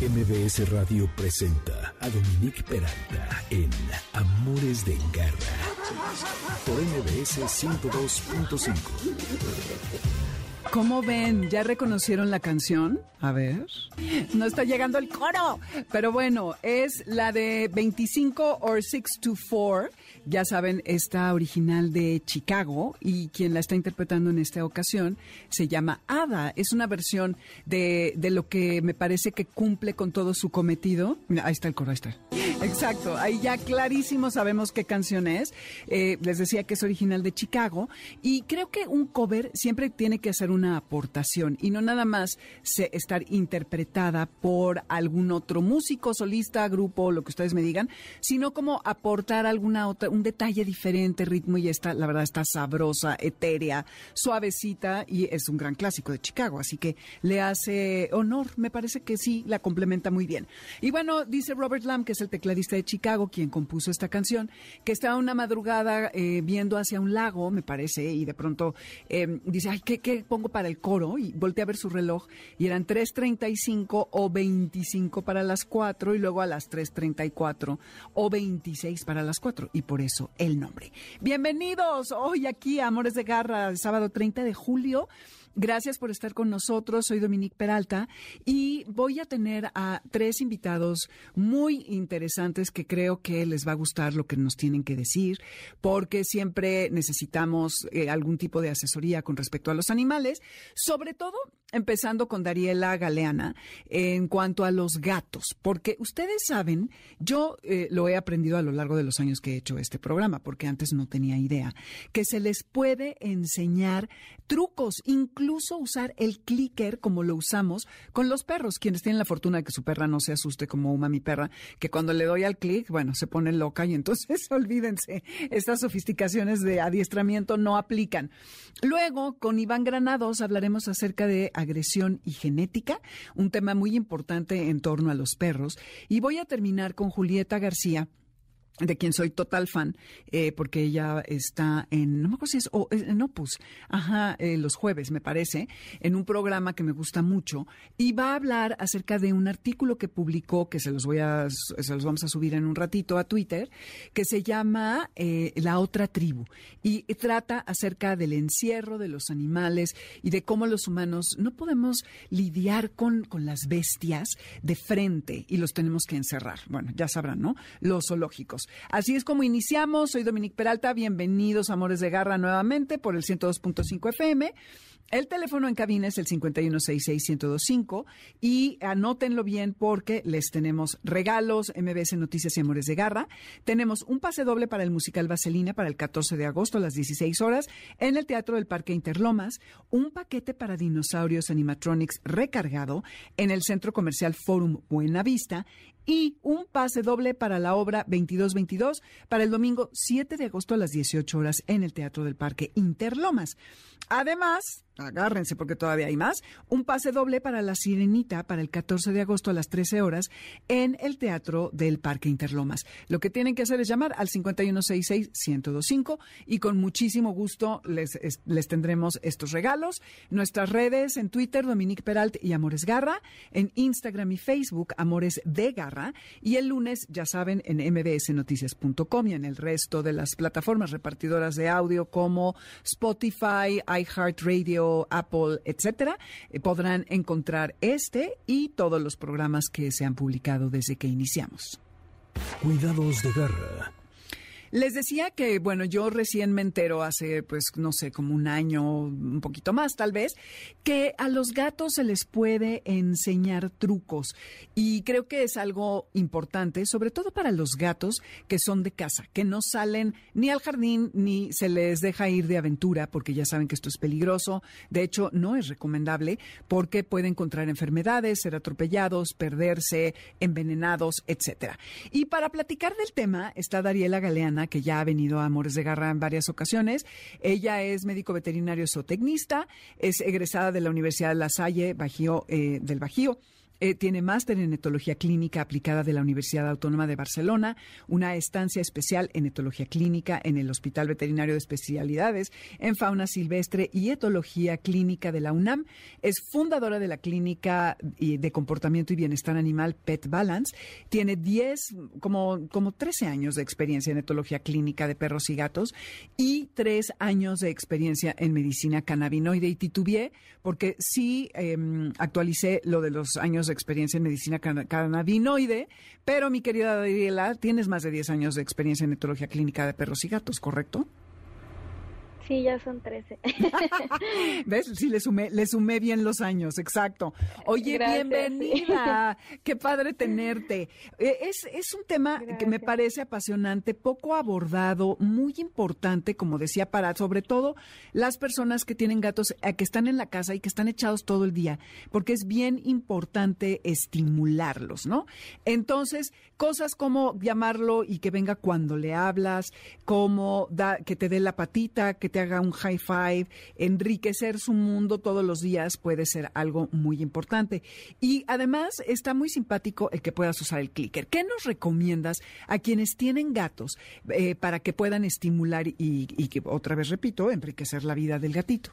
MBS Radio presenta a Dominique Peralta en Amores de Garra por MBS 102.5. ¿Cómo ven? ¿Ya reconocieron la canción? A ver. No está llegando el coro. Pero bueno, es la de 25 or 6 to 4. Ya saben, esta original de Chicago y quien la está interpretando en esta ocasión se llama Ada. Es una versión de, de lo que me parece que cumple con todo su cometido. Mira, ahí está el coro, ahí está. Exacto, ahí ya clarísimo sabemos qué canción es. Eh, les decía que es original de Chicago y creo que un cover siempre tiene que hacer una aportación y no nada más se, estar interpretada por algún otro músico, solista, grupo, lo que ustedes me digan, sino como aportar alguna otra, un detalle diferente, ritmo y está, la verdad está sabrosa, etérea, suavecita y es un gran clásico de Chicago, así que le hace honor, me parece que sí, la complementa muy bien. Y bueno, dice Robert Lamb, que es el tecladista de Chicago, quien compuso esta canción, que estaba una madrugada eh, viendo hacia un lago, me parece, y de pronto eh, dice, ay, ¿qué, ¿qué, pongo para el coro? Y voltea a ver su reloj y eran 3.35 o 25 para las 4 y luego a las 3.34 o 26 para las 4 y por eso el nombre. Bienvenidos hoy aquí Amores de Garra, sábado 30 de julio. Gracias por estar con nosotros. Soy Dominique Peralta y voy a tener a tres invitados muy interesantes que creo que les va a gustar lo que nos tienen que decir, porque siempre necesitamos eh, algún tipo de asesoría con respecto a los animales, sobre todo empezando con Dariela Galeana en cuanto a los gatos, porque ustedes saben, yo eh, lo he aprendido a lo largo de los años que he hecho este programa, porque antes no tenía idea, que se les puede enseñar trucos, incluso usar el clicker como lo usamos con los perros, quienes tienen la fortuna de que su perra no se asuste como una mi perra, que cuando le doy al clic, bueno, se pone loca y entonces olvídense, estas sofisticaciones de adiestramiento no aplican. Luego, con Iván Granados hablaremos acerca de agresión y genética, un tema muy importante en torno a los perros. Y voy a terminar con Julieta García de quien soy total fan, eh, porque ella está en, no me acuerdo si es en Opus, ajá, eh, los jueves, me parece, en un programa que me gusta mucho, y va a hablar acerca de un artículo que publicó, que se los voy a, se los vamos a subir en un ratito a Twitter, que se llama eh, La otra tribu, y trata acerca del encierro de los animales y de cómo los humanos no podemos lidiar con, con las bestias de frente y los tenemos que encerrar. Bueno, ya sabrán, ¿no? Los zoológicos. Así es como iniciamos. Soy Dominique Peralta. Bienvenidos, Amores de Garra, nuevamente por el 102.5 FM. El teléfono en cabina es el 5166125 y anótenlo bien porque les tenemos regalos, MBS Noticias y Amores de Garra. Tenemos un pase doble para el musical Vaselina para el 14 de agosto a las 16 horas en el Teatro del Parque Interlomas, un paquete para dinosaurios animatronics recargado en el Centro Comercial Forum Buenavista y un pase doble para la obra 2222 para el domingo 7 de agosto a las 18 horas en el Teatro del Parque Interlomas. Además, agárrense porque todavía hay más, un pase doble para La Sirenita para el 14 de agosto a las 13 horas en el Teatro del Parque Interlomas. Lo que tienen que hacer es llamar al 5166-1025 y con muchísimo gusto les, les tendremos estos regalos. Nuestras redes en Twitter, Dominique Peralt y Amores Garra, en Instagram y Facebook, Amores de Garra, y el lunes, ya saben, en mbsnoticias.com y en el resto de las plataformas repartidoras de audio como Spotify, iHeartRadio, Apple, etcétera, eh, podrán encontrar este y todos los programas que se han publicado desde que iniciamos. Cuidados de garra les decía que, bueno, yo recién me entero hace, pues, no sé, como un año, un poquito más tal vez, que a los gatos se les puede enseñar trucos. Y creo que es algo importante, sobre todo para los gatos que son de casa, que no salen ni al jardín ni se les deja ir de aventura, porque ya saben que esto es peligroso. De hecho, no es recomendable porque pueden encontrar enfermedades, ser atropellados, perderse, envenenados, etcétera. Y para platicar del tema está Dariela Galeana que ya ha venido a Amores de Garra en varias ocasiones. Ella es médico veterinario zootecnista, es egresada de la Universidad de La Salle, Bajío, eh, del Bajío Eh, tiene máster en etología clínica aplicada de la Universidad Autónoma de Barcelona, una estancia especial en etología clínica en el Hospital Veterinario de Especialidades en fauna silvestre y etología clínica de la UNAM. Es fundadora de la clínica de comportamiento y bienestar animal Pet Balance. Tiene 10, como, como 13 años de experiencia en etología clínica de perros y gatos y 3 años de experiencia en medicina cannabinoide y titubié porque sí em, actualicé lo de los años de experiencia en medicina cannabinoide, pero mi querida Adriela, tienes más de 10 años de experiencia en etología clínica de perros y gatos, ¿correcto? Sí, ya son 13. ¿Ves? Sí, le sumé, le sumé bien los años, exacto. Oye, bienvenida. Qué padre tenerte. Eh, es, es un tema que me parece apasionante, poco abordado, muy importante, como decía, para sobre todo las personas que tienen gatos, eh, que están en la casa y que están echados todo el día, porque es bien importante estimularlos, ¿no? Entonces, cosas como llamarlo y que venga cuando le hablas, como da, que te dé la patita, que te haga un high five, enriquecer su mundo todos los días puede ser algo muy importante. Y además está muy simpático el que puedas usar el clicker. ¿Qué nos recomiendas a quienes tienen gatos eh, para que puedan estimular y, que, otra vez repito, enriquecer la vida del gatito?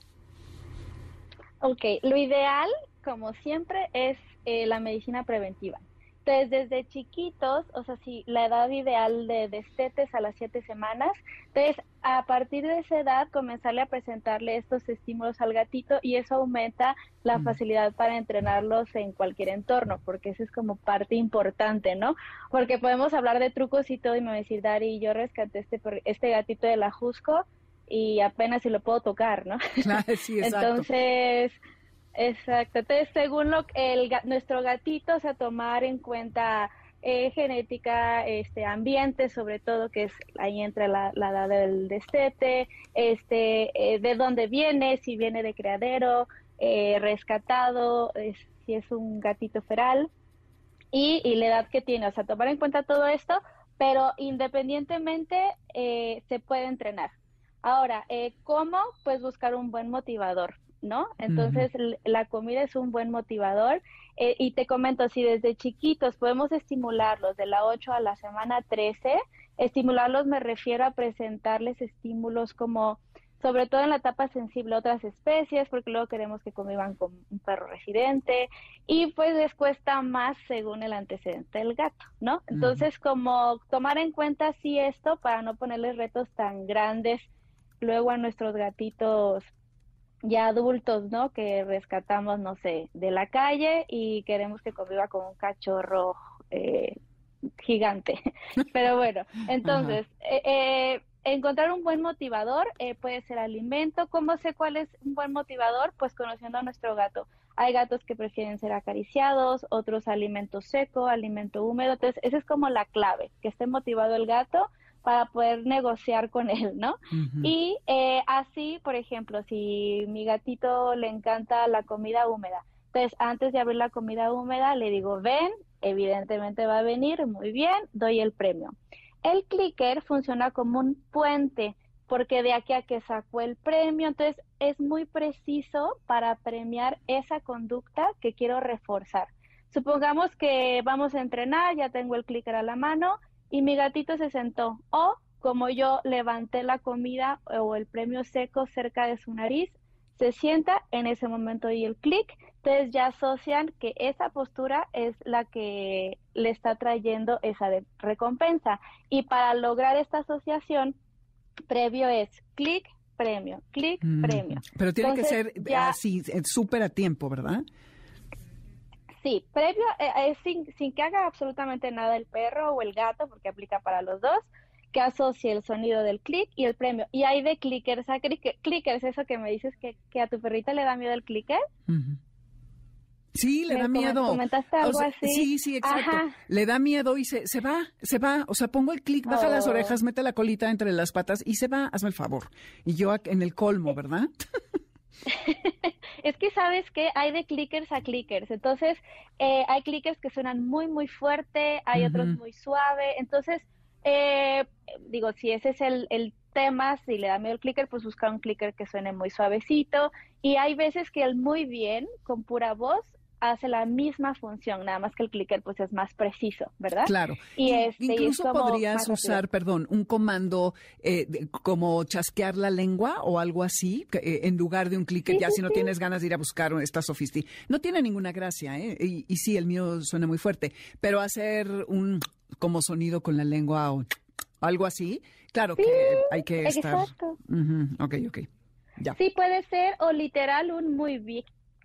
Ok, lo ideal, como siempre, es eh, la medicina preventiva. Entonces, desde chiquitos, o sea, si la edad ideal de destetes a las siete semanas, entonces a partir de esa edad comenzarle a presentarle estos estímulos al gatito y eso aumenta la facilidad para entrenarlos en cualquier entorno, porque eso es como parte importante, ¿no? Porque podemos hablar de trucos y todo y me va a decir, Dari, yo rescaté este, este gatito de la Jusco y apenas si lo puedo tocar, ¿no? sí, exacto. Entonces Exacto. Entonces, según lo el, nuestro gatito, o sea, tomar en cuenta eh, genética, este ambiente, sobre todo, que es ahí entra la, edad del destete, este, eh, de dónde viene, si viene de criadero, eh, rescatado, si es un gatito feral y, y, la edad que tiene. O sea, tomar en cuenta todo esto, pero independientemente se puede entrenar. Ahora, ¿cómo? Pues buscar un buen motivador. ¿No? Entonces la comida es un buen motivador eh, y te comento, si desde chiquitos podemos estimularlos de la 8 a la semana 13, estimularlos me refiero a presentarles estímulos como sobre todo en la etapa sensible otras especies, porque luego queremos que convivan con un perro residente y pues les cuesta más según el antecedente del gato, ¿no? Entonces, como tomar en cuenta así esto para no ponerles retos tan grandes luego a nuestros gatitos ya adultos, ¿no? Que rescatamos, no sé, de la calle y queremos que conviva con un cachorro eh, gigante. Pero bueno, entonces, eh, eh, encontrar un buen motivador puede ser alimento. ¿Cómo sé cuál es un buen motivador? Pues conociendo a nuestro gato. Hay gatos que prefieren ser acariciados, otros alimento seco, alimento húmedo. Entonces, esa es como la clave, que esté motivado el gato para poder negociar con él, ¿no? Y eh, así, por ejemplo, si mi gatito le encanta la comida húmeda, entonces antes de abrir la comida húmeda le digo, ven, evidentemente va a venir, muy bien, doy el premio. El clicker funciona como un puente, porque de aquí a que sacó el premio, entonces es muy preciso para premiar esa conducta que quiero reforzar. Supongamos que vamos a entrenar, ya tengo el clicker a la mano, y mi gatito se sentó. O como yo levanté la comida o el premio seco cerca de su nariz, se sienta en ese momento y el clic, entonces ya asocian que esa postura es la que le está trayendo esa recompensa. Y para lograr esta asociación, previo es clic, premio, clic, mm, premio. Pero tiene que ser así, súper a tiempo, ¿verdad? Sí, previo, eh, eh, sin, sin que haga absolutamente nada el perro o el gato, porque aplica para los dos, que asocie el sonido del clic y el premio. Y hay de clickers a clickers, eso que me dices que, que a tu perrita le da miedo el clicker. Sí, le da miedo. ¿Comentaste algo así? Sí, sí, exacto. Le da miedo y se, se va, se va. O sea, pongo el clic, baja las oh. orejas, mete la colita entre las patas y se va, hazme el favor. Y yo en el colmo, ¿verdad? es que sabes que hay de clickers a clickers. Entonces, eh, hay clickers que suenan muy, muy fuerte, hay otros muy suave. Entonces, eh, digo, si ese es el, el tema, si le da miedo el clicker, pues buscar un clicker que suene muy suavecito. Y hay veces que el muy bien, con pura voz, hace la misma función, nada más que el clicker pues es más preciso, ¿verdad? Claro. Y, este, incluso podrías usar, perdón, un comando eh, como chasquear la lengua o algo así, eh, en lugar de un clicker, ya si no tienes ganas de ir a buscar esta sofisti. No tiene ninguna gracia, ¿eh? Y, y sí, el mío suena muy fuerte, pero hacer un como sonido con la lengua o algo así, claro que hay que estar. Exacto. Ok, ok. Ya. Sí, puede ser, o literal un muy bien,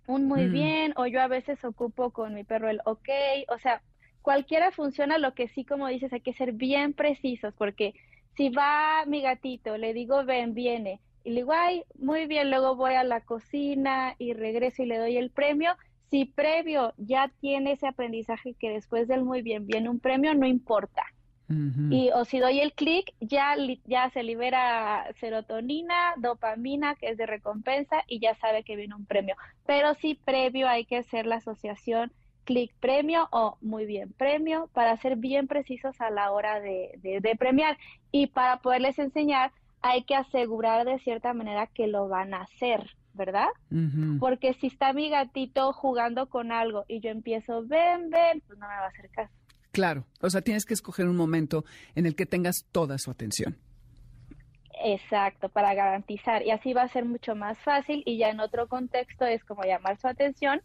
un muy Mm. bien, o yo a veces ocupo con mi perro el ok, o sea, cualquiera funciona, lo que sí, como dices, hay que ser bien precisos, porque si va mi gatito, le digo ven, viene, y le digo, ay, muy bien, luego voy a la cocina y regreso y le doy el premio. Si previo ya tiene ese aprendizaje que después del muy bien viene un premio, no importa. Y o si doy el clic, ya, ya se libera serotonina, dopamina, que es de recompensa, y ya sabe que viene un premio. Pero sí, previo hay que hacer la asociación clic premio o muy bien premio para ser bien precisos a la hora de, de- de premiar. Y para poderles enseñar, hay que asegurar de cierta manera que lo van a hacer, ¿verdad? Porque si está mi gatito jugando con algo y yo empiezo, ven, ven, pues no me va a hacer caso. Claro, o sea, tienes que escoger un momento en el que tengas toda su atención. Exacto, para garantizar. Y así va a ser mucho más fácil y ya en otro contexto es como llamar su atención.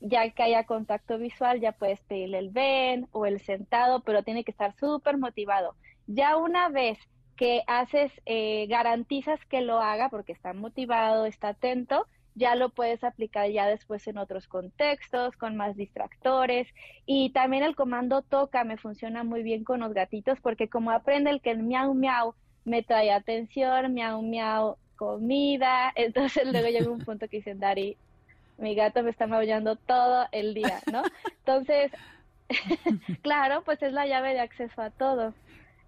Ya que haya contacto visual, ya puedes pedirle el ven o el sentado, pero tiene que estar súper motivado. Ya una vez que haces, eh, garantizas que lo haga porque está motivado, está atento, ya lo puedes aplicar ya después en otros contextos, con más distractores. Y también el comando toca me funciona muy bien con los gatitos porque como aprende el que el miau miau me trae atención, miau miau, comida, entonces luego llega un punto que dicen, Dari, mi gato me está maullando todo el día, ¿no? Entonces, claro, pues es la llave de acceso a todo.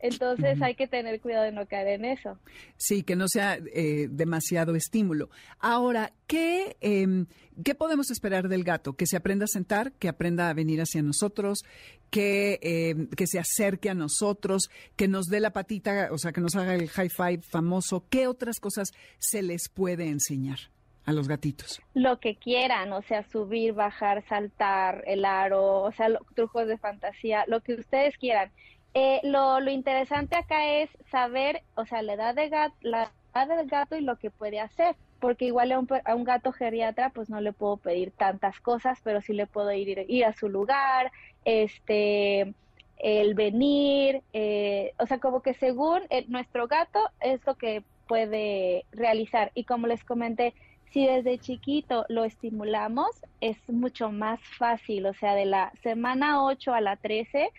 Entonces hay que tener cuidado de no caer en eso. Sí, que no sea eh, demasiado estímulo. Ahora, ¿qué, em, ¿qué podemos esperar del gato? Que se aprenda a sentar, que aprenda a venir hacia nosotros, que, em, que se acerque a nosotros, que nos dé la patita, o sea, que nos haga el high five famoso. ¿Qué otras cosas se les puede enseñar a los gatitos? Lo que quieran, o sea, subir, bajar, saltar, el aro, o sea, lo- trucos de fantasía, lo que ustedes quieran. Eh, lo, lo interesante acá es saber, o sea, la edad, de gat- la edad del gato y lo que puede hacer, porque igual a un, a un gato geriatra pues no le puedo pedir tantas cosas, pero sí le puedo ir, ir a su lugar, este, el venir, eh, o sea, como que según eh, nuestro gato es lo que puede realizar. Y como les comenté, si desde chiquito lo estimulamos, es mucho más fácil, o sea, de la semana 8 a la 13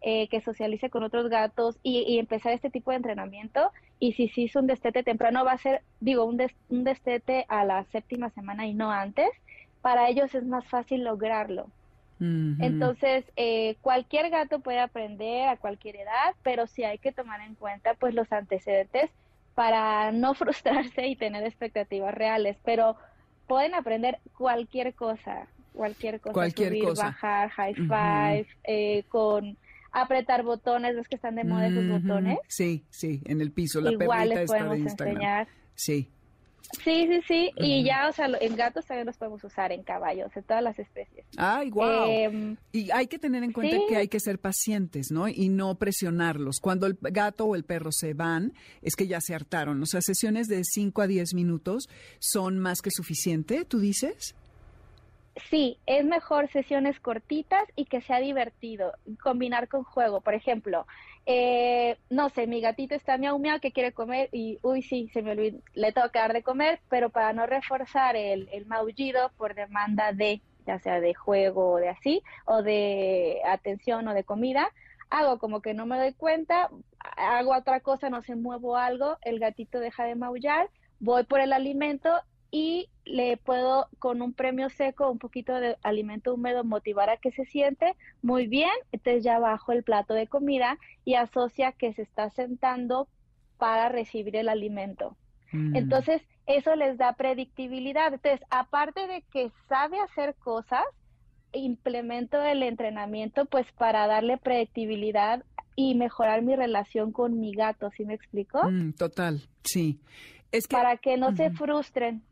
eh, que socialice con otros gatos y, y empezar este tipo de entrenamiento. Y si se hizo un destete temprano, va a ser, digo, un, des- un destete a la séptima semana y no antes. Para ellos es más fácil lograrlo. Entonces, eh, cualquier gato puede aprender a cualquier edad, pero sí hay que tomar en cuenta pues los antecedentes para no frustrarse y tener expectativas reales. Pero pueden aprender cualquier cosa, cualquier cosa, Cualquier subir, cosa. bajar, high five, eh, con apretar botones, ves que están de moda esos botones. Sí, sí, en el piso, la Igual perrita les está de podemos Instagram. enseñar. Sí. Sí, sí, sí. Y ya, o sea, en gatos también los podemos usar, en caballos, en todas las especies. Ay, wow. Em, Y hay que tener en cuenta Sí. que hay que ser pacientes, ¿no? Y no presionarlos. Cuando el gato o el perro se van, es que ya se hartaron. O sea, sesiones de 5 a 10 minutos son más que suficiente, ¿tú dices? Sí, es mejor sesiones cortitas y que sea divertido, combinar con juego. Por ejemplo, eh, no sé, mi gatito está miau miau que quiere comer y, uy, sí, se me olvidó, le tengo que dar de comer, pero para no reforzar el, el maullido por demanda de, ya sea de juego o de así, o de atención o de comida, hago como que no me doy cuenta, hago otra cosa, no sé, muevo algo, el gatito deja de maullar, voy por el alimento y le puedo con un premio seco, un poquito de alimento húmedo, motivar a que se siente muy bien, entonces ya bajo el plato de comida y asocia que se está sentando para recibir el alimento. Mm. Entonces, eso les da predictibilidad. Entonces, aparte de que sabe hacer cosas, implemento el entrenamiento pues para darle predictibilidad y mejorar mi relación con mi gato, ¿sí me explico? Mm, total, sí. Es que Para que no se frustren.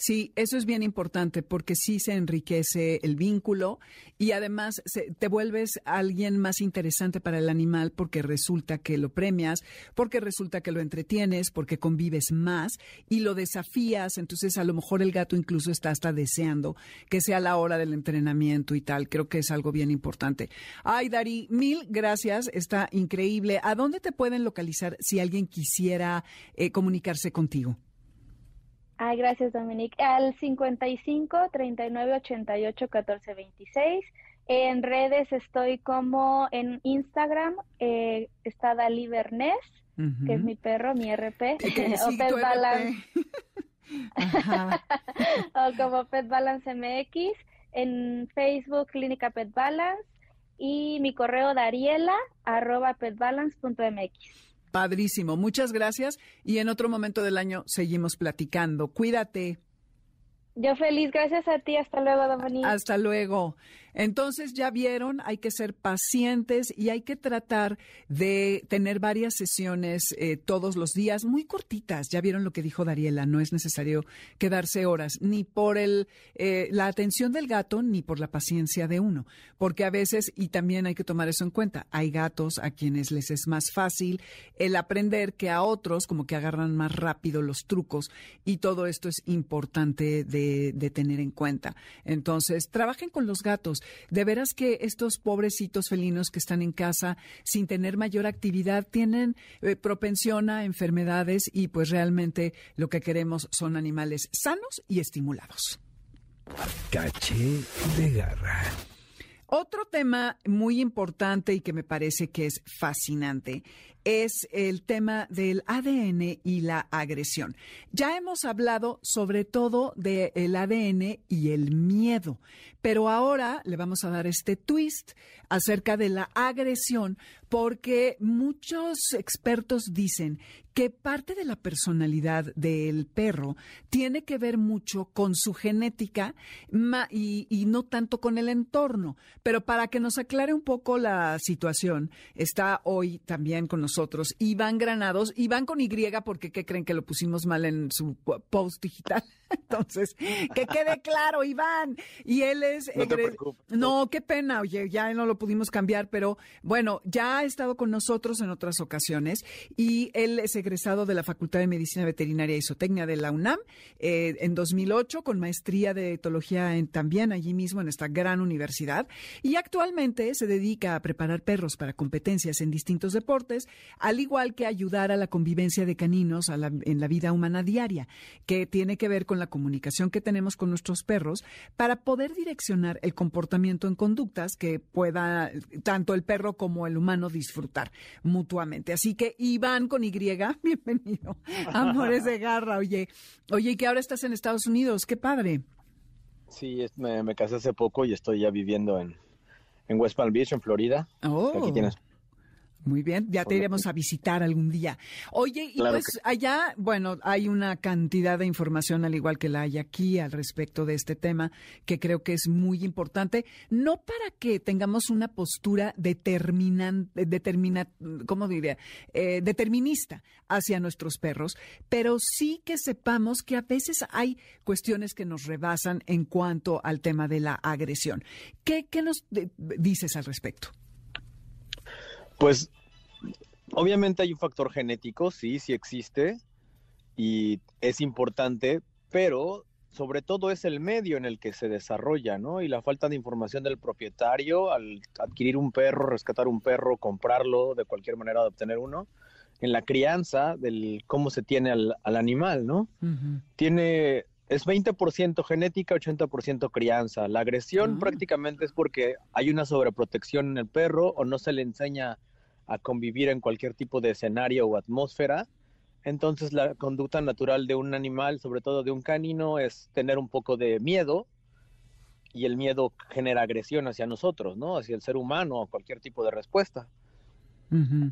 Sí, eso es bien importante porque sí se enriquece el vínculo y además te vuelves alguien más interesante para el animal porque resulta que lo premias, porque resulta que lo entretienes, porque convives más y lo desafías. Entonces, a lo mejor el gato incluso está hasta deseando que sea la hora del entrenamiento y tal. Creo que es algo bien importante. Ay, Dari, mil gracias. Está increíble. ¿A dónde te pueden localizar si alguien quisiera eh, comunicarse contigo? Ay, gracias, Dominique. Al 55 39 88 14 26. En redes estoy como en Instagram, eh, está Dalí Bernés, que es mi perro, mi RP, o Pet Balance. o como Pet Balance MX. En Facebook, Clínica Pet Balance. Y mi correo dariela arroba petbalance.mx. Padrísimo, muchas gracias y en otro momento del año seguimos platicando. Cuídate. Yo feliz, gracias a ti. Hasta luego, Dominique. Hasta luego. Entonces, ya vieron, hay que ser pacientes y hay que tratar de tener varias sesiones eh, todos los días, muy cortitas. Ya vieron lo que dijo Dariela, no es necesario quedarse horas, ni por el, eh, la atención del gato, ni por la paciencia de uno. Porque a veces, y también hay que tomar eso en cuenta, hay gatos a quienes les es más fácil el aprender que a otros, como que agarran más rápido los trucos, y todo esto es importante de, de tener en cuenta. Entonces, trabajen con los gatos. De veras que estos pobrecitos felinos que están en casa sin tener mayor actividad tienen eh, propensión a enfermedades y pues realmente lo que queremos son animales sanos y estimulados. Caché de garra. Otro tema muy importante y que me parece que es fascinante es el tema del ADN y la agresión. Ya hemos hablado sobre todo del ADN y el miedo, pero ahora le vamos a dar este twist acerca de la agresión porque muchos expertos dicen que parte de la personalidad del perro tiene que ver mucho con su genética y, no tanto con el entorno. Pero para que nos aclare un poco la situación, está hoy también con nosotros Iván Granados. Iván con Y, porque ¿qué creen que lo pusimos mal en su post digital? Entonces, que quede claro, Iván. Y él es... No, no, qué pena, oye, ya no lo pudimos cambiar, pero bueno, ya ha estado con nosotros en otras ocasiones y él es egresado de la Facultad de Medicina Veterinaria y Zootecnia de la UNAM eh, en 2008 con maestría de etología en, también allí mismo en esta gran universidad y actualmente se dedica a preparar perros para competencias en distintos deportes, al igual que ayudar a la convivencia de caninos en la vida humana diaria, que tiene que ver con la comunicación que tenemos con nuestros perros para poder direccionar el comportamiento en conductas que pueda tanto el perro como el humano disfrutar mutuamente. Así que Iván con Y, bienvenido. Amores de garra, oye. Oye, que ahora estás en Estados Unidos, qué padre. Sí, me, casé hace poco y estoy ya viviendo en, en West Palm Beach, en Florida. Oh. Aquí tienes muy bien, ya te iremos a visitar algún día. Oye, y pues allá, bueno, hay una cantidad de información, al igual que la hay aquí, al respecto de este tema, que creo que es muy importante, no para que tengamos una postura determinante, determina, ¿cómo diría? Eh, determinista hacia nuestros perros, pero sí que sepamos que a veces hay cuestiones que nos rebasan en cuanto al tema de la agresión. ¿Qué, qué nos dices al respecto? Pues obviamente hay un factor genético, sí, sí existe y es importante, pero sobre todo es el medio en el que se desarrolla, ¿no? Y la falta de información del propietario al adquirir un perro, rescatar un perro, comprarlo, de cualquier manera de obtener uno, en la crianza del cómo se tiene al, animal, ¿no? Tiene, es 20% genética, 80% crianza. La agresión ah. prácticamente es porque hay una sobreprotección en el perro o no se le enseña a convivir en cualquier tipo de escenario o atmósfera. Entonces la conducta natural de un animal, sobre todo de un canino, es tener un poco de miedo y el miedo genera agresión hacia nosotros, ¿no? Hacia el ser humano o cualquier tipo de respuesta.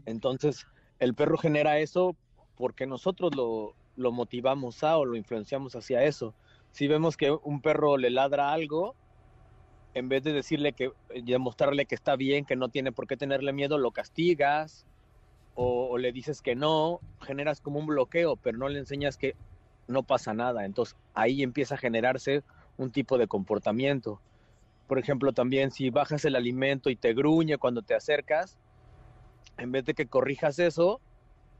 Entonces el perro genera eso porque nosotros lo, lo motivamos a o lo influenciamos hacia eso. Si vemos que un perro le ladra algo, en vez de decirle que, demostrarle que está bien, que no tiene por qué tenerle miedo, lo castigas o, le dices que no, generas como un bloqueo, pero no le enseñas que no pasa nada. Entonces ahí empieza a generarse un tipo de comportamiento. Por ejemplo, también si bajas el alimento y te gruñe cuando te acercas, en vez de que corrijas eso,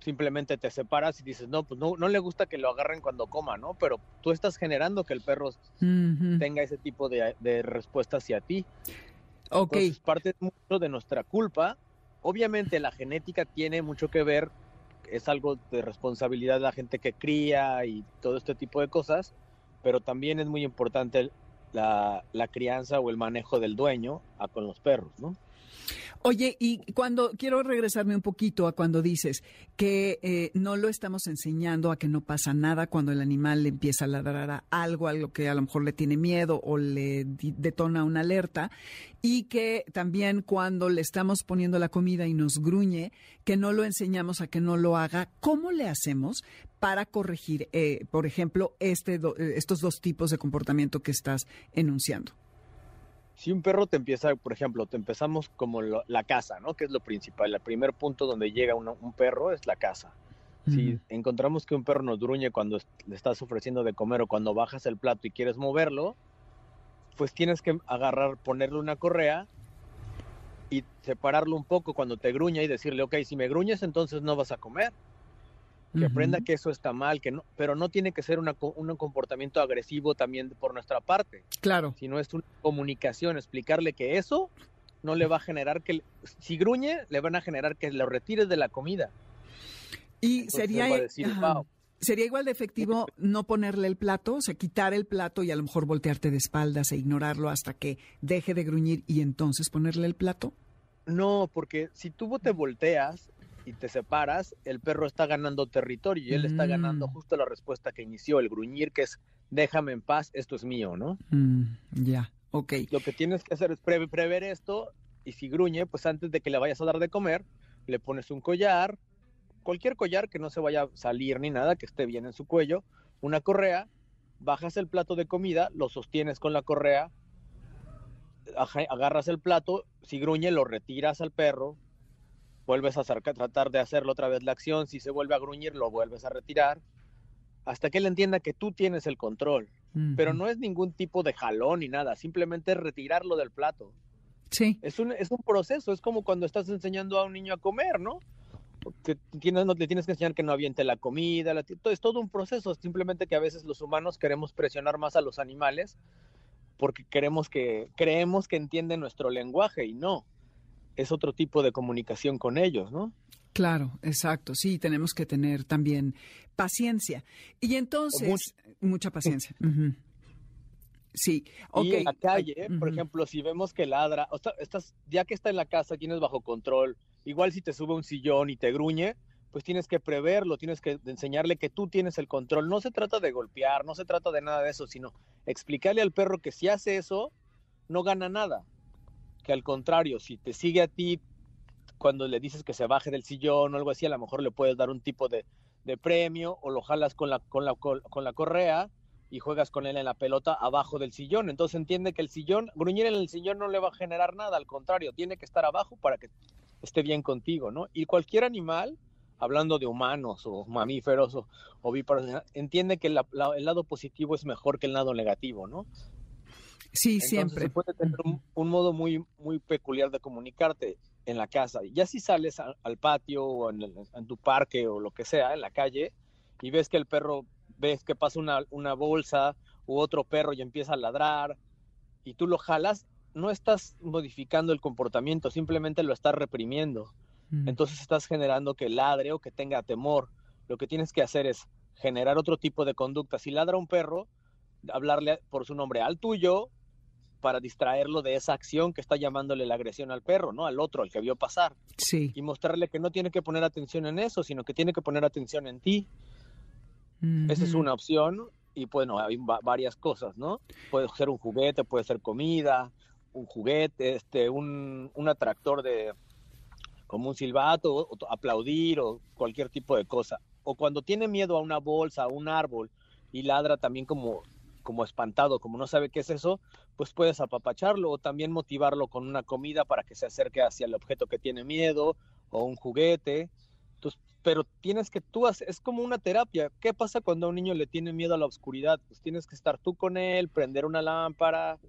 simplemente te separas y dices, no, pues no, no le gusta que lo agarren cuando coma, ¿no? Pero tú estás generando que el perro tenga ese tipo de, de respuesta hacia ti. Ok, Entonces, parte mucho de nuestra culpa. Obviamente la genética tiene mucho que ver, es algo de responsabilidad de la gente que cría y todo este tipo de cosas, pero también es muy importante la, la crianza o el manejo del dueño a con los perros, ¿no? Oye, y cuando quiero regresarme un poquito a cuando dices que eh, no lo estamos enseñando a que no pasa nada cuando el animal le empieza a ladrar a algo, algo que a lo mejor le tiene miedo o le detona una alerta, y que también cuando le estamos poniendo la comida y nos gruñe, que no lo enseñamos a que no lo haga, ¿cómo le hacemos para corregir, eh, por ejemplo, este do- eh, estos dos tipos de comportamiento que estás enunciando? Si un perro te empieza, por ejemplo, te empezamos como lo- la casa, ¿no? Que es lo principal. El primer punto donde llega un perro es la casa. Si encontramos que un perro nos gruñe cuando le estás ofreciendo de comer o cuando bajas el plato y quieres moverlo, pues tienes que agarrar, ponerle una correa y separarlo un poco cuando te gruña y decirle, ok, si me gruñes entonces no vas a comer. Que aprenda que eso está mal, que no, pero no tiene que ser una un comportamiento agresivo también por nuestra parte, Claro. sino es una comunicación, explicarle que eso no le va a generar que, si gruñe, le van a generar que lo retires de la comida. Y Entonces sería, él va a decir, ajá. "Wow". sería igual de efectivo no ponerle el plato, o sea, quitar el plato y a lo mejor voltearte de espaldas e ignorarlo hasta que deje de gruñir y entonces ponerle el plato. No, porque si tú te volteas y te separas, el perro está ganando territorio y él está ganando Mm. justo la respuesta que inició, el gruñir, que es déjame en paz, esto es mío, ¿no? Mm, ya, ok. Lo que tienes que hacer es pre- prever esto y si gruñe, pues antes de que le vayas a dar de comer, le pones un collar, cualquier collar que no se vaya a salir ni nada, que esté bien en su cuello, una correa, bajas el plato de comida, lo sostienes con la correa, agarras el plato, si gruñe lo retiras al perro, vuelves a acercar- tratar de hacerlo otra vez la acción, si se vuelve a gruñir lo vuelves a retirar, hasta que él entienda que tú tienes el control. Pero no es ningún tipo de jalón ni nada, simplemente es retirarlo del plato. Sí, Es un, es un proceso, es como cuando estás enseñando a un niño a comer, ¿no? Que tienes, no, le tienes que enseñar que no aviente la comida, la- todo, es todo un proceso, simplemente que a veces los humanos queremos presionar más a los animales porque queremos que, creemos que entienden nuestro lenguaje y no, es otro tipo de comunicación con ellos, ¿no? claro, exacto. Sí, tenemos que tener también paciencia. Y entonces, mucha paciencia. Sí, ok. Y en la calle, por ejemplo, si vemos que ladra, o sea, estás, ya que está en la casa, tienes bajo control, igual si te sube un sillón y te gruñe, pues tienes que preverlo, tienes que enseñarle que tú tienes el control. No se trata de golpear, no se trata de nada de eso, sino explicarle al perro que si hace eso, no gana nada. Que al contrario, si te sigue a ti cuando le dices que se baje del sillón o algo así, a lo mejor le puedes dar un tipo de, de premio o lo jalas con la, con, la, con la correa y juegas con él en la pelota abajo del sillón. Entonces entiende que el sillón, gruñir en el sillón no le va a generar nada, al contrario, tiene que estar abajo para que esté bien contigo, ¿no? Y cualquier animal, hablando de humanos o mamíferos o, o ovíparos, entiende que la, la, el lado positivo es mejor que el lado negativo, ¿no? Sí, Entonces, siempre. Se puede tener un, un, modo muy, muy peculiar de comunicarte en la casa. Ya si sales a, al patio o en, el, en, tu parque o lo que sea, en la calle, y ves que el perro, ves que pasa una, una bolsa u otro perro y empieza a ladrar, y tú lo jalas, no estás modificando el comportamiento, simplemente lo estás reprimiendo. Mm. Entonces estás generando que ladre o que tenga temor. Lo que tienes que hacer es generar otro tipo de conducta. Si ladra un perro, hablarle por su nombre al tuyo para distraerlo de esa acción que está llamándole la agresión al perro, ¿no? Al otro, al que vio pasar. Sí. Y mostrarle que no tiene que poner atención en eso, sino que tiene que poner atención en ti. Esa es una opción y bueno, hay varias cosas, ¿no? Puede ser un juguete, puede ser comida, un juguete, este, un, un atractor de como un silbato, o aplaudir o cualquier tipo de cosa. O cuando tiene miedo a una bolsa, a un árbol y ladra también como como espantado, como no sabe qué es eso, pues puedes apapacharlo o también motivarlo con una comida para que se acerque hacia el objeto que tiene miedo o un juguete. Entonces, pero tienes que tú, hacer, es como una terapia. ¿Qué pasa cuando a un niño le tiene miedo a la oscuridad? Pues tienes que estar tú con él, prender una lámpara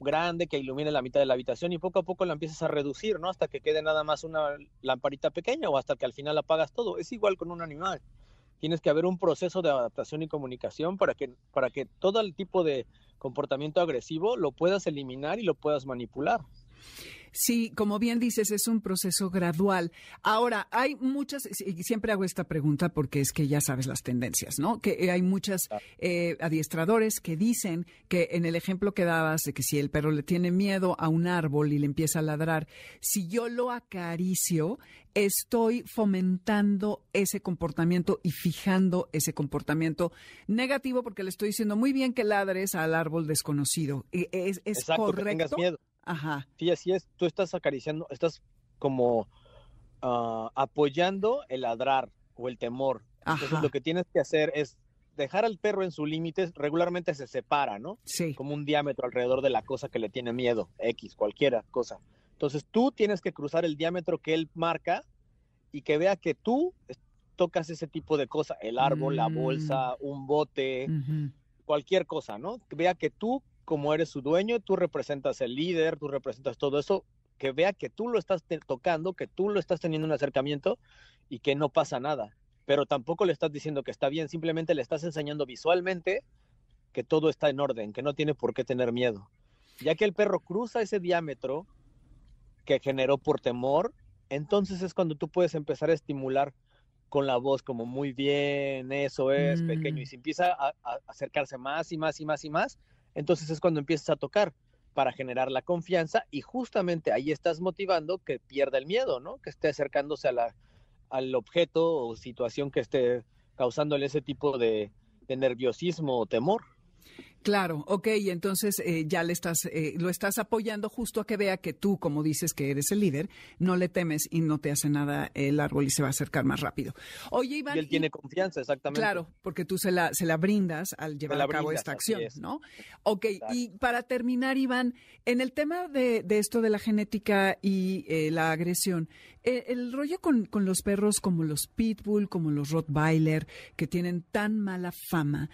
grande que ilumine la mitad de la habitación y poco a poco la empiezas a reducir, ¿no? Hasta que quede nada más una lamparita pequeña o hasta que al final apagas todo. Es igual con un animal. Tienes que haber un proceso de adaptación y comunicación para que, para que todo el tipo de comportamiento agresivo lo puedas eliminar y lo puedas manipular. Sí, como bien dices, es un proceso gradual. Ahora, hay muchas, y siempre hago esta pregunta porque es que ya sabes las tendencias, ¿no? Que hay muchas eh, adiestradores que dicen que en el ejemplo que dabas de que si el perro le tiene miedo a un árbol y le empieza a ladrar, si yo lo acaricio, estoy fomentando ese comportamiento y fijando ese comportamiento negativo porque le estoy diciendo muy bien que ladres al árbol desconocido. ¿Es, es correcto? miedo. Ajá. Sí, así es. Tú estás acariciando, estás como uh, apoyando el ladrar o el temor. Entonces lo que tienes que hacer es dejar al perro en su límite, regularmente se separa, ¿no? Sí. Como un diámetro alrededor de la cosa que le tiene miedo, X, cualquiera cosa. Entonces tú tienes que cruzar el diámetro que él marca y que vea que tú tocas ese tipo de cosa, el árbol, la bolsa, mm. un bote, cualquier cosa, ¿no? Que vea que tú como eres su dueño, tú representas el líder, tú representas todo eso, que vea que tú lo estás tocando, que tú lo estás teniendo un acercamiento y que no pasa nada. Pero tampoco le estás diciendo que está bien, simplemente le estás enseñando visualmente que todo está en orden, que no tiene por qué tener miedo. Ya que el perro cruza ese diámetro que generó por temor, entonces es cuando tú puedes empezar a estimular con la voz como muy bien, eso es, pequeño, y mm. se empieza a, a, acercarse más y más y más y más, entonces es cuando empiezas a tocar para generar la confianza y justamente ahí estás motivando que pierda el miedo, ¿no? Que esté acercándose al objeto o situación que esté causándole ese tipo de, de nerviosismo o temor. Claro, ok, entonces eh, ya le estás, eh, lo estás apoyando justo a que vea que tú, como dices que eres el líder, no le temes y no te hace nada el árbol y se va a acercar más rápido. Oye, Iván. Y él tiene confianza, exactamente. Claro, porque tú se la, se la brindas al llevar a cabo esta acción, ¿no? Ok, y para terminar, Iván, en el tema de, esto de la genética y eh, la agresión, el rollo con, con los perros como los pitbull, como los rottweiler, que tienen tan mala fama,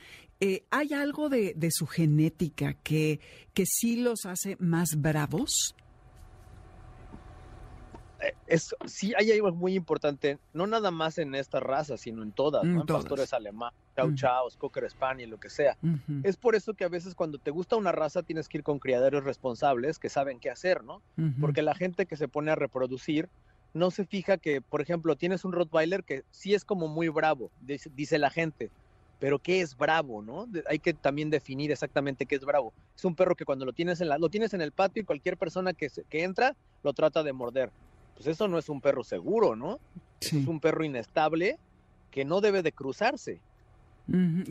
eh, ¿hay algo de, su genética que, que sí los hace más bravos? Eh, es, sí hay algo muy importante, no nada más en esta raza, sino en todas, ¿no? En pastores alemanes, chau chaus, cocker spaniel, lo que sea. Es por eso que a veces cuando te gusta una raza tienes que ir con criaderos responsables que saben qué hacer, ¿no? Porque la gente que se pone a reproducir no se fija que, por ejemplo, tienes un Rottweiler que sí es como muy bravo, dice la gente, pero ¿qué es bravo, no? Hay que también definir exactamente qué es bravo. Es un perro que cuando lo tienes en, la, lo tienes en el patio y cualquier persona que, que entra lo trata de morder. Pues eso no es un perro seguro, ¿no? Es un perro inestable que no debe de cruzarse.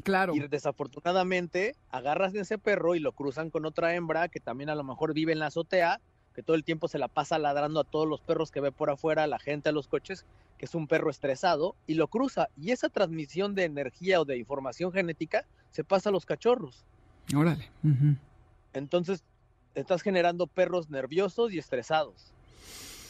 claro. Y desafortunadamente agarras de ese perro y lo cruzan con otra hembra que también a lo mejor vive en la azotea que todo el tiempo se la pasa ladrando a todos los perros que ve por afuera, a la gente, a los coches, que es un perro estresado, y lo cruza. Y esa transmisión de energía o de información genética se pasa a los cachorros. Órale. Entonces, estás generando perros nerviosos y estresados.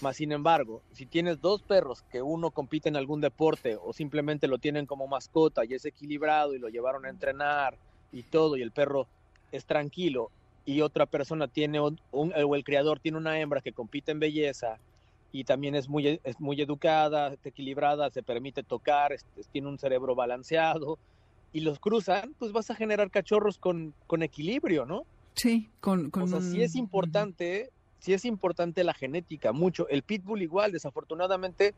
Más sin embargo, si tienes dos perros que uno compite en algún deporte o simplemente lo tienen como mascota y es equilibrado y lo llevaron a entrenar y todo, y el perro es tranquilo y otra persona tiene un, o el criador tiene una hembra que compite en belleza y también es muy, es muy educada, equilibrada, se permite tocar, tiene un cerebro balanceado y los cruzan, pues vas a generar cachorros con, con equilibrio, ¿no? Sí, con... con o sea, sí es importante, sí es importante la genética, mucho. El pitbull igual, desafortunadamente,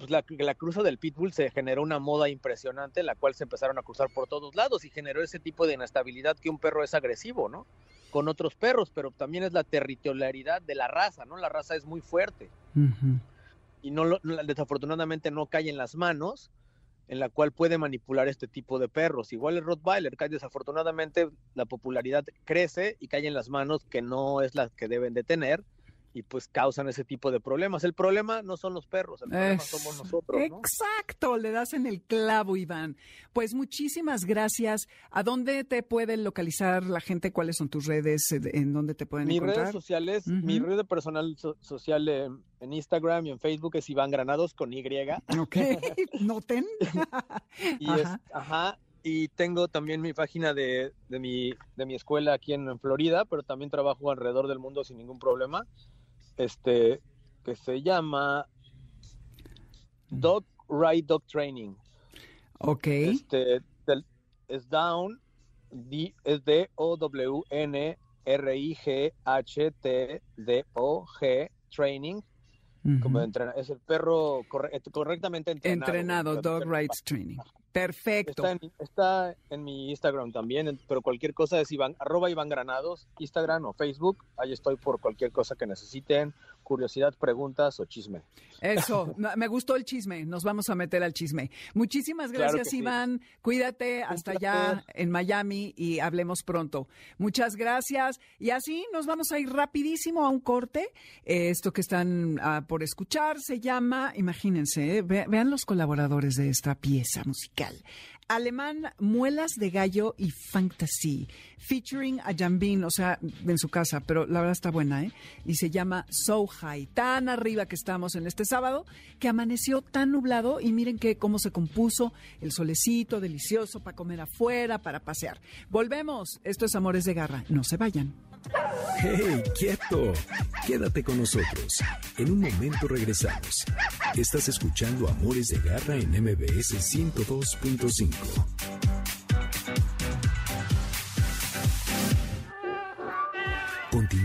pues la, la, cruza del pitbull se generó una moda impresionante, la cual se empezaron a cruzar por todos lados y generó ese tipo de inestabilidad que un perro es agresivo, ¿no? Con otros perros, pero también es la territorialidad de la raza, ¿no? La raza es muy fuerte. Y no, desafortunadamente no cae en las manos en la cual puede manipular este tipo de perros. Igual el Rottweiler, cae desafortunadamente la popularidad crece y cae en las manos que no es la que deben de tener y pues causan ese tipo de problemas. El problema no son los perros, el problema Es- somos nosotros, ¿no? Exacto, le das en el clavo, Iván. Pues muchísimas gracias. ¿A dónde te pueden localizar la gente? ¿Cuáles son tus redes? eh, ¿En dónde te pueden Mis encontrar? redes sociales, mi red personal so- social en, en Instagram y en Facebook es Iván Granados con Y. Ok, noten. Y es- Ajá. ajá, y tengo también mi página de, de mi, de mi escuela aquí en, en Florida, pero también trabajo alrededor del mundo sin ningún problema. Este, que se llama Dog Ride Dog Training. Ok, Este, es down, D, es D O W Como entrenar, es el perro corre- correctamente entrenado. entrenado. Dog Rights Training. Perfecto. Está en, está en mi Instagram también, pero cualquier cosa es Iván, arroba Iván Granados, Instagram o Facebook. Ahí estoy por cualquier cosa que necesiten, curiosidad, preguntas o chisme. Eso, me gustó el chisme, nos vamos a meter al chisme. Muchísimas Claro gracias, sí. Iván. Cuídate hasta allá en Miami y hablemos pronto. Muchas gracias. Y así nos vamos a ir rapidísimo a un corte. Eh, esto que están ah, por escuchar se llama, imagínense, eh, ve- vean los colaboradores de esta pieza musical. Alemán, Muelas de Gallo y Fantasy, featuring a Jambin, o sea, en su casa, pero la verdad está buena, ¿eh? Y se llama So High, tan arriba que estamos en este sábado, que amaneció tan nublado y miren que cómo se compuso el solecito delicioso para comer afuera, para pasear. Volvemos, esto es Amores de Garra, no se vayan. ¡Hey, quieto! Quédate con nosotros. En un momento regresamos. Estás escuchando Amores de Garra en MBS 102.5.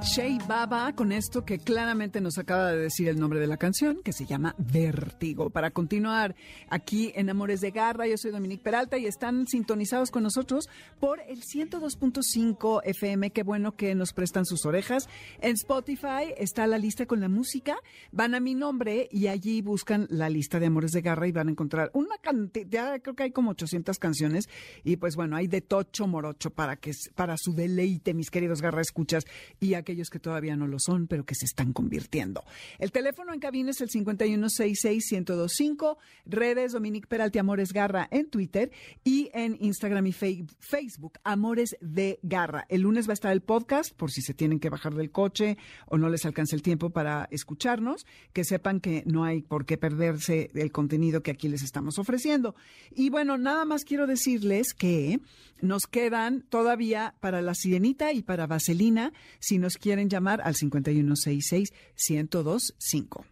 Shea Baba con esto que claramente nos acaba de decir el nombre de la canción, que se llama Vértigo. Para continuar aquí en Amores de Garra, yo soy Dominique Peralta y están sintonizados con nosotros por el 102.5 FM. Qué bueno que nos prestan sus orejas. En Spotify está la lista con la música. Van a mi nombre y allí buscan la lista de Amores de Garra y van a encontrar una cantidad, creo que hay como 800 canciones. Y pues bueno, hay de tocho morocho para, que, para su deleite, mis queridos Garra Escuchas y aquellos que todavía no lo son, pero que se están convirtiendo. El teléfono en cabina es el 5166125, redes Dominique Peralti Amores Garra en Twitter y en Instagram y Facebook Amores de Garra. El lunes va a estar el podcast por si se tienen que bajar del coche o no les alcanza el tiempo para escucharnos, que sepan que no hay por qué perderse el contenido que aquí les estamos ofreciendo. Y bueno, nada más quiero decirles que nos quedan todavía para la sirenita y para vaselina si nos quieren llamar al 5166-1025.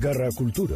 Garra Cultura.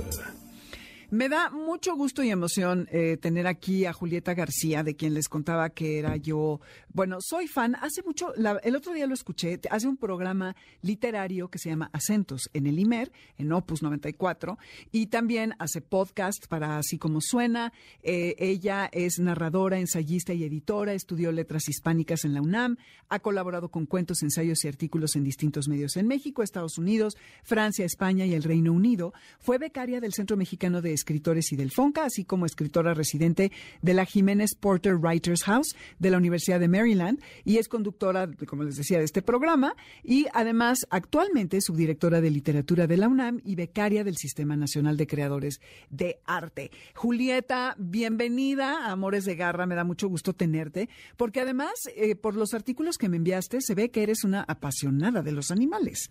Me da mucho gusto y emoción eh, tener aquí a Julieta García, de quien les contaba que era yo. Bueno, soy fan. Hace mucho, la- el otro día lo escuché, hace un programa literario que se llama Acentos en el IMER, en Opus 94, y también hace podcast para Así como Suena. Eh, ella es narradora, ensayista y editora, estudió letras hispánicas en la UNAM, ha colaborado con cuentos, ensayos y artículos en distintos medios en México, Estados Unidos, Francia, España y el Reino Unido. Fue becaria del Centro Mexicano de Escritores y del FONCA, así como escritora residente de la Jiménez Porter Writers House de la Universidad de Maryland y es conductora, como les decía, de este programa y además actualmente subdirectora de literatura de la UNAM y becaria del Sistema Nacional de Creadores de Arte. Julieta, bienvenida a Amores de Garra, me da mucho gusto tenerte, porque además eh, por los artículos que me enviaste se ve que eres una apasionada de los animales.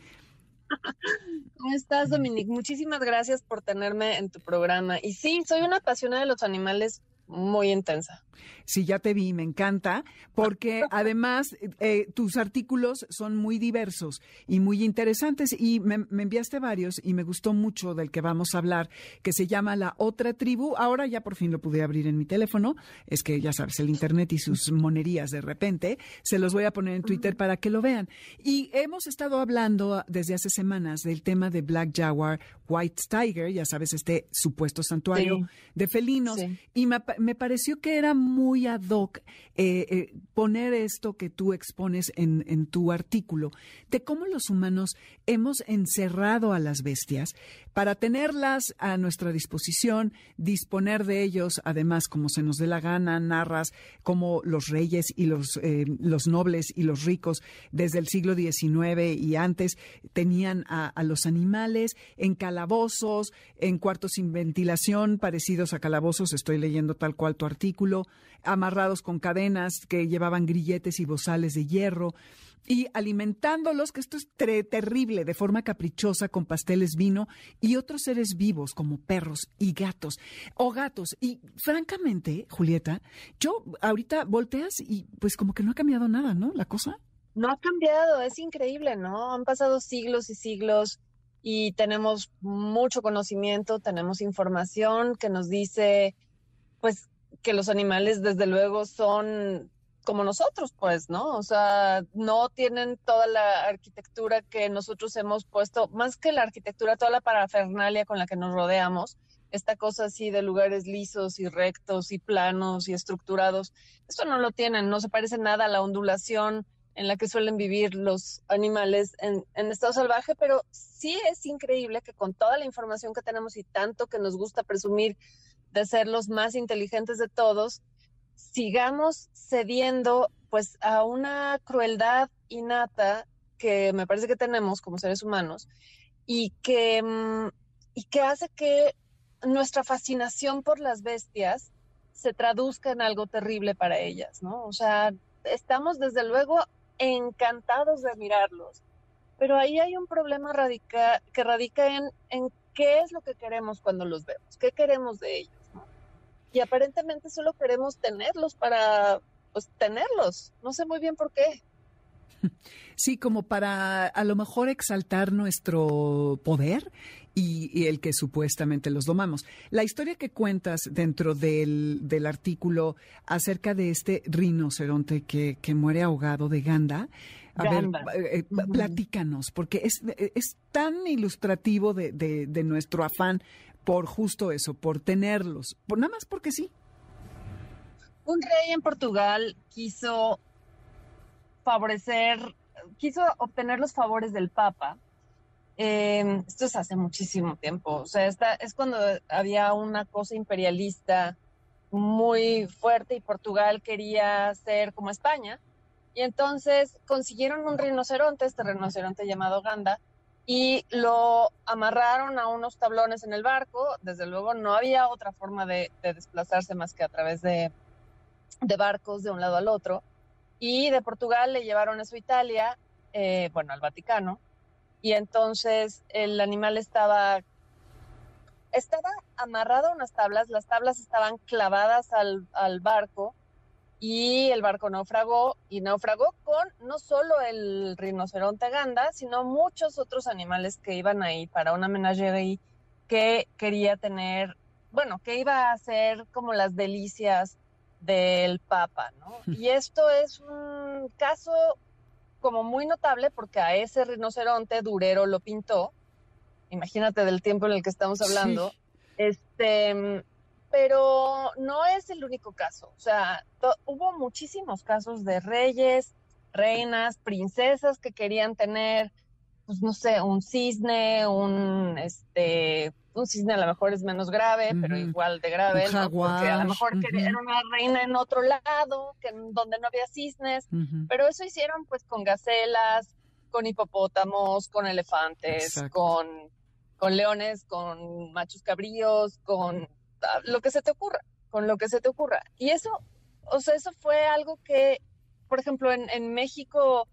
¿Cómo estás, Dominique? Muchísimas gracias por tenerme en tu programa. Y sí, soy una apasionada de los animales muy intensa. Sí, ya te vi, me encanta, porque además eh, tus artículos son muy diversos y muy interesantes y me, me enviaste varios y me gustó mucho del que vamos a hablar, que se llama La Otra Tribu. Ahora ya por fin lo pude abrir en mi teléfono, es que ya sabes, el Internet y sus monerías de repente, se los voy a poner en Twitter para que lo vean. Y hemos estado hablando desde hace semanas del tema de Black Jaguar, White Tiger, ya sabes, este supuesto santuario Sí. de felinos, Sí. y me, me pareció que era muy ad hoc eh, eh, poner esto que tú expones en, tu artículo, de cómo los humanos hemos encerrado a las bestias para tenerlas a nuestra disposición, disponer de ellos, además, como se nos dé la gana, narras como los reyes y los, eh, los nobles y los ricos desde el siglo XIX y antes tenían a los animales en calabozos, en cuartos sin ventilación, parecidos a calabozos, estoy leyendo tal cual tu artículo, amarrados con cadenas que llevaban grilletes y bozales de hierro y alimentándolos, que esto es terrible, de forma caprichosa con pasteles vino y otros seres vivos como perros y gatos o gatos. Y francamente, Julieta, yo ahorita volteas y pues como que no ha cambiado nada, ¿no? La cosa. No ha cambiado, es increíble, ¿no? Han pasado siglos y siglos y tenemos mucho conocimiento, tenemos información que nos dice, pues, que los animales desde luego son como nosotros, pues, ¿no? O sea, no tienen toda la arquitectura que nosotros hemos puesto, más que la arquitectura, toda la parafernalia con la que nos rodeamos, esta cosa así de lugares lisos y rectos y planos y estructurados, esto no lo tienen, no se parece nada a la ondulación en la que suelen vivir los animales en, en, estado salvaje, pero sí es increíble que con toda la información que tenemos y tanto que nos gusta presumir de ser los más inteligentes de todos, sigamos cediendo pues a una crueldad innata que me parece que tenemos como seres humanos y que, mm, y que hace que nuestra fascinación por las bestias se traduzca en algo terrible para ellas, ¿no? O sea, estamos desde luego encantados de mirarlos, pero ahí hay un problema radica, que radica en, en qué es lo que queremos cuando los vemos, qué queremos de ellos. Y aparentemente solo queremos tenerlos para, pues, tenerlos. No sé muy bien por qué. Sí, como para a lo mejor exaltar nuestro poder y, y, el que supuestamente los domamos. La historia que cuentas dentro del, del artículo acerca de este rinoceronte que, que muere ahogado de Ganda, a ver, eh, -huh. platícanos, porque es, es tan ilustrativo de, de, de, nuestro afán por justo eso, por tenerlos, por, nada más porque sí. Un rey en Portugal quiso favorecer, quiso obtener los favores del Papa. Eh, esto es hace muchísimo tiempo, o sea, esta, es cuando había una cosa imperialista muy fuerte y Portugal quería ser como España. Y entonces consiguieron un rinoceronte, este rinoceronte llamado Ganda, y lo amarraron a unos tablones en el barco. Desde luego no había otra forma de, de desplazarse más que a través de, barcos de un lado al otro. Y de Portugal le llevaron eso a Italia, eh, bueno, al Vaticano, y entonces el animal estaba, estaba amarrado a unas tablas, las tablas estaban clavadas al barco y el barco naufragó y naufragó con no solo el rinoceronte ganda, sino muchos otros animales que iban ahí para una menagerie que quería tener, bueno, que iba a ser como las delicias del Papa, ¿no? Y esto es un caso como muy notable porque a ese rinoceronte Durero lo pintó, imagínate del tiempo en el que estamos hablando, sí. este, pero no es el único caso, o sea, hubo muchísimos casos de reyes, reinas, princesas que querían tener, pues no sé, un cisne, un, este, un cisne a lo mejor es menos grave, uh -huh. pero igual de grave, ¿no? porque a lo mejor uh -huh. era una reina en otro lado, que donde no había cisnes, uh -huh. pero eso hicieron pues con gacelas, con hipopótamos, con elefantes, con, con leones, con machos cabríos, con lo que se te ocurra, con lo que se te ocurra. Y eso, o sea, eso fue algo que, por ejemplo, en, en México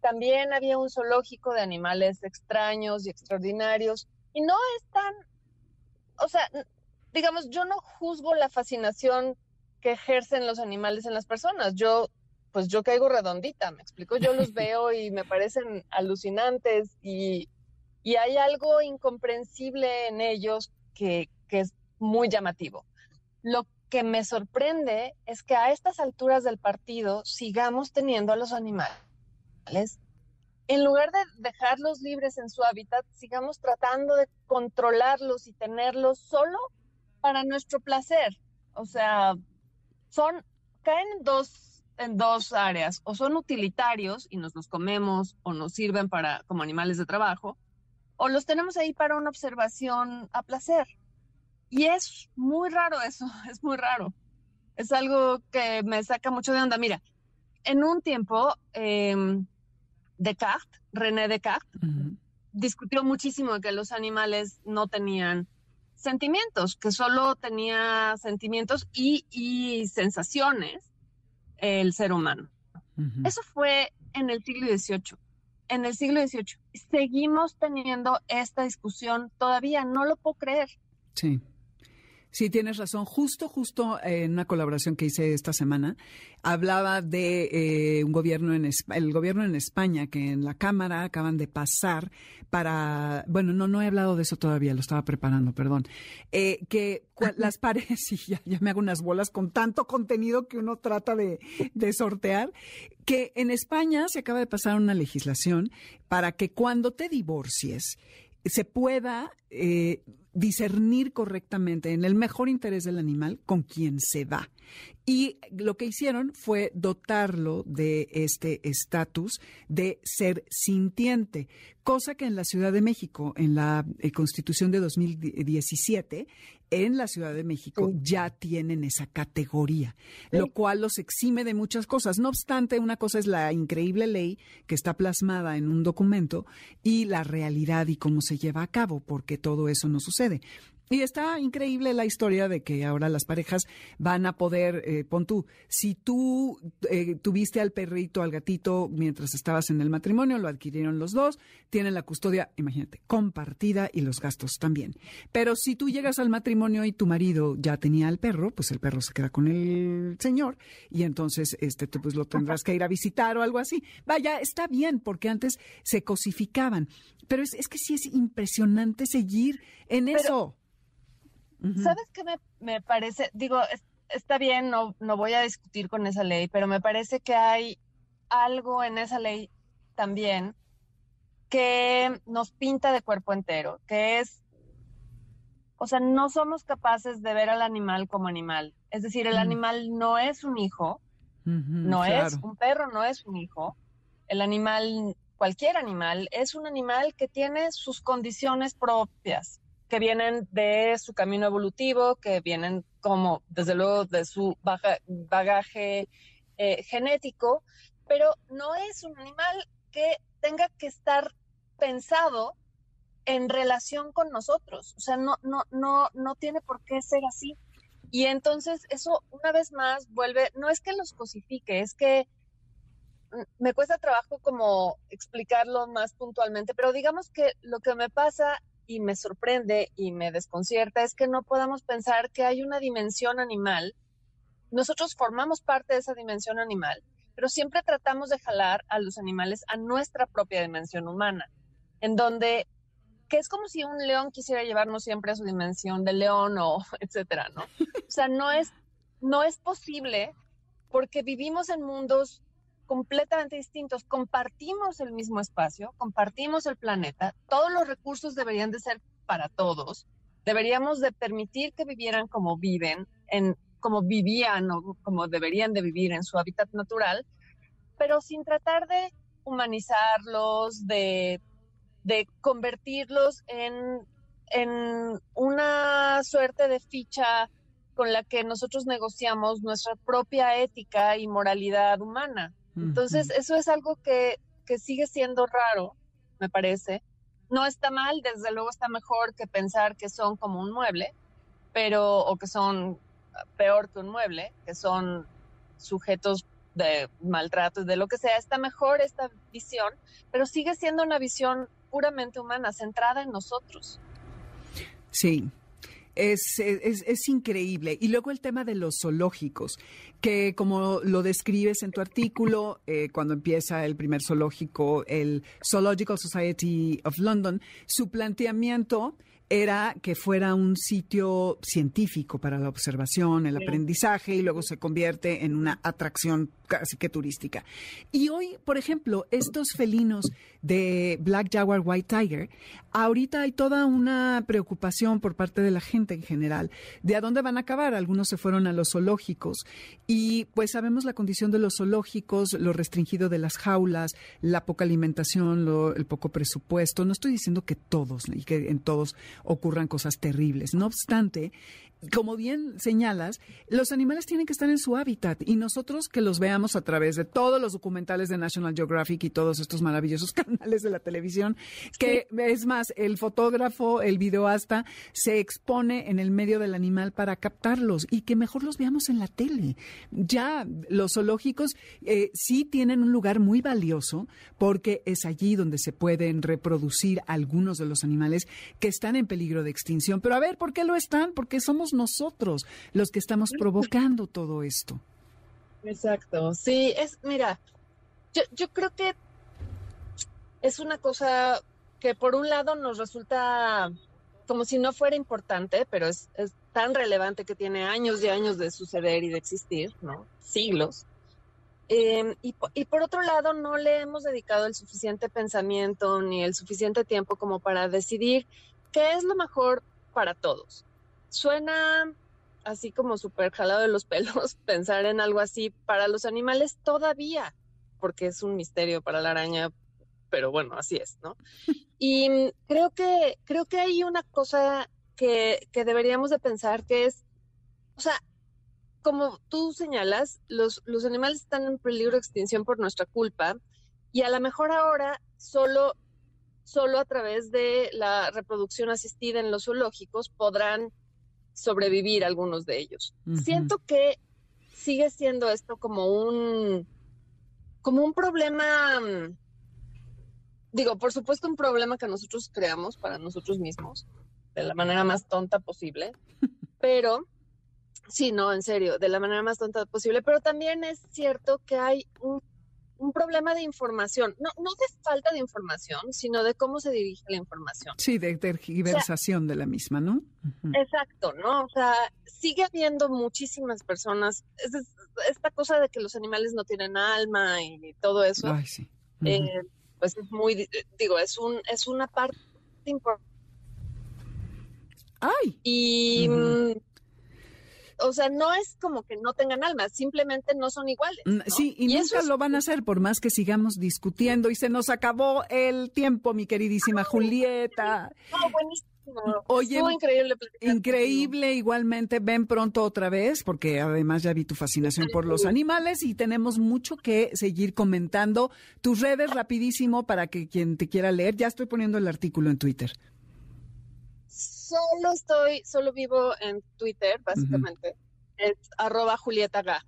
también había un zoológico de animales extraños y extraordinarios, y no es tan, o sea, digamos, yo no juzgo la fascinación que ejercen los animales en las personas. Yo, pues yo caigo redondita, me explico, yo los veo y me parecen alucinantes y, y hay algo incomprensible en ellos que, que es muy llamativo. Lo que me sorprende es que a estas alturas del partido sigamos teniendo a los animales en lugar de dejarlos libres en su hábitat, sigamos tratando de controlarlos y tenerlos solo para nuestro placer. O sea, son, caen en dos, en dos áreas, o son utilitarios y nos los comemos o nos sirven para, como animales de trabajo, o los tenemos ahí para una observación a placer. Y es muy raro eso, es muy raro. Es algo que me saca mucho de onda. Mira, en un tiempo, eh, Descartes, René Descartes, discutió muchísimo de que los animales no tenían sentimientos, que solo tenía sentimientos y, sensaciones el ser humano. Eso fue en el siglo XVIII. En el siglo XVIII. Seguimos teniendo esta discusión todavía, no lo puedo creer. Sí. Sí, tienes razón. Justo, justo eh, en una colaboración que hice esta semana, hablaba de eh, un gobierno en el gobierno en España que en la Cámara acaban de pasar para, bueno, no, no he hablado de eso todavía, lo estaba preparando, perdón, eh, que las paredes, y ya, ya, me hago unas bolas con tanto contenido que uno trata de, de sortear, que en España se acaba de pasar una legislación para que cuando te divorcies se pueda eh, discernir correctamente en el mejor interés del animal con quien se va. Y lo que hicieron fue dotarlo de este estatus de ser sintiente, cosa que en la Ciudad de México, en la eh, Constitución de 2017, en la Ciudad de México ya tienen esa categoría, lo cual los exime de muchas cosas. No obstante, una cosa es la increíble ley que está plasmada en un documento y la realidad y cómo se lleva a cabo, porque todo eso no sucede. Y está increíble la historia de que ahora las parejas van a poder, eh, pon tú, si tú eh, tuviste al perrito, al gatito mientras estabas en el matrimonio, lo adquirieron los dos, tienen la custodia, imagínate, compartida y los gastos también. Pero si tú llegas al matrimonio y tu marido ya tenía al perro, pues el perro se queda con el señor y entonces este tú pues lo tendrás que ir a visitar o algo así. Vaya, está bien porque antes se cosificaban, pero es, es que sí es impresionante seguir en eso. ¿Sabes qué me, parece? Digo, está bien, no, no voy a discutir con esa ley, pero me parece que hay algo en esa ley también que nos pinta de cuerpo entero, que es, o sea, no somos capaces de ver al animal como animal. Es decir, el animal no es un hijo, no es un perro, no es un hijo. El animal, cualquier animal, es un animal que tiene sus condiciones propias que vienen de su camino evolutivo, que vienen como, desde luego, de su bagaje eh, genético, pero no es un animal que tenga que estar pensado en relación con nosotros. O sea, no, no, no, no tiene por qué ser así. Y entonces eso una vez más vuelve, no es que los cosifique, es que me cuesta trabajo como explicarlo más puntualmente, pero digamos que lo que me pasa y me sorprende y me desconcierta es que no podamos pensar que hay una dimensión animal. Nosotros formamos parte de esa dimensión animal, pero siempre tratamos de jalar a los animales a nuestra propia dimensión humana, en donde que es como si un león quisiera llevarnos siempre a su dimensión de león o etcétera, ¿no? O sea, no es no es posible porque vivimos en mundos completamente distintos. Compartimos el mismo espacio, compartimos el planeta, todos los recursos deberían de ser para todos. Deberíamos de permitir que vivieran como viven, en, como vivían o como deberían de vivir en su hábitat natural, pero sin tratar de humanizarlos, de, de convertirlos en, en una suerte de ficha con la que nosotros negociamos nuestra propia ética y moralidad humana. Entonces, eso es algo que, sigue siendo raro, me parece. No está mal, desde luego está mejor que pensar que son como un mueble, pero, o que son peor que un mueble, que son sujetos de maltrato de lo que sea, está mejor esta visión, pero sigue siendo una visión puramente humana, centrada en nosotros. Sí, es, es, increíble. Y luego el tema de los zoológicos, que como lo describes en tu artículo, eh, cuando empieza el primer zoológico, el Zoological Society of London, su planteamiento era que fuera un sitio científico para la observación, el aprendizaje y luego se convierte en una atracción casi que turística. Y hoy, por ejemplo, estos felinos de Black Jaguar White Tiger, ahorita hay toda una preocupación por parte de la gente en general de a dónde van a acabar. Algunos se fueron a los zoológicos y pues sabemos la condición de los zoológicos, lo restringido de las jaulas, la poca alimentación, el poco presupuesto. No estoy diciendo que todos y que en todos ocurran cosas terribles. No obstante, como bien señalas, los animales tienen que estar en su hábitat y nosotros que los veamos a través de todos los documentales de National Geographic y todos estos maravillosos canales de la televisión, que es más, el fotógrafo, el videoasta, se expone en el medio del animal para captarlos y que mejor los veamos en la tele. Ya los zoológicos eh, sí tienen un lugar muy valioso porque es allí donde se pueden reproducir algunos de los animales que están en peligro de extinción. Pero a ver, ¿por qué lo están? Porque somos nosotros los que estamos provocando todo esto. Exacto, sí, es, mira, yo, yo creo que es una cosa que por un lado nos resulta como si no fuera importante, pero es, es, tan relevante que tiene años y años de suceder y de existir, ¿no? Siglos. Eh, y, y, por otro lado, no le hemos dedicado el suficiente pensamiento ni el suficiente tiempo como para decidir qué es lo mejor para todos suena así como súper jalado de los pelos pensar en algo así para los animales todavía, porque es un misterio para la araña, pero bueno, así es, ¿no? Y creo que, creo que hay una cosa que, que deberíamos de pensar que es, o sea, como tú señalas, los, los animales están en peligro de extinción por nuestra culpa y a lo mejor ahora solo, solo a través de la reproducción asistida en los zoológicos podrán sobrevivir algunos de ellos. Siento que sigue siendo esto como un como un problema mm, digo, por supuesto un problema que nosotros creamos para nosotros mismos de la manera más tonta posible, pero sí, no, en serio, de la manera más tonta posible, pero también es cierto que hay un un problema de información, no, no de falta de información, sino de cómo se dirige la información. Sí, de tergiversación de la misma, ¿no? Exacto, ¿no? O sea, sigue habiendo muchísimas personas, esta cosa de que los animales no tienen alma y todo eso, Ay, sí. eh, pues es muy, digo, es, un, es una parte importante. Ay. Y o sea, no es como que no tengan alma, simplemente no son iguales. Mm, sí, y, nunca lo van a hacer por más que sigamos discutiendo. Y se nos acabó el tiempo, mi queridísima Julieta. No, buenísimo. Oye, increíble. Increíble, igualmente. Ven pronto otra vez, porque además ya vi tu fascinación por los animales y tenemos mucho que seguir comentando. Tus redes rapidísimo para que quien te quiera leer. Ya estoy poniendo el artículo en Twitter solo estoy, solo vivo en Twitter, básicamente. Es arroba Julieta Ga.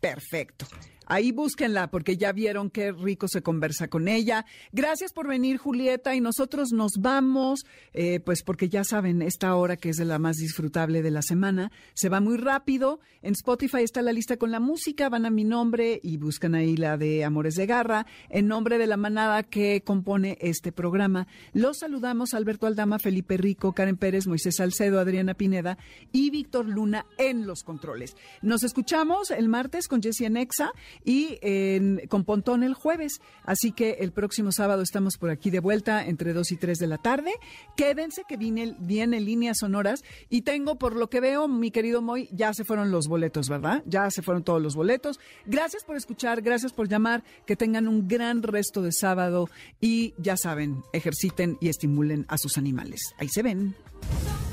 Perfecto. Ahí búsquenla porque ya vieron qué rico se conversa con ella. Gracias por venir, Julieta, y nosotros nos vamos, eh, pues porque ya saben, esta hora que es de la más disfrutable de la semana, se va muy rápido. En Spotify está la lista con la música, van a mi nombre y buscan ahí la de Amores de Garra, en nombre de la manada que compone este programa. Los saludamos Alberto Aldama, Felipe Rico, Karen Pérez, Moisés Salcedo, Adriana Pineda y Víctor Luna en los controles. Nos escuchamos el martes con Jessie Anexa y en, con Pontón el jueves. Así que el próximo sábado estamos por aquí de vuelta entre 2 y 3 de la tarde. Quédense que viene, viene líneas sonoras y tengo, por lo que veo, mi querido Moy, ya se fueron los boletos, ¿verdad? Ya se fueron todos los boletos. Gracias por escuchar, gracias por llamar, que tengan un gran resto de sábado y ya saben, ejerciten y estimulen a sus animales. Ahí se ven.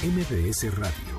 MBS Radio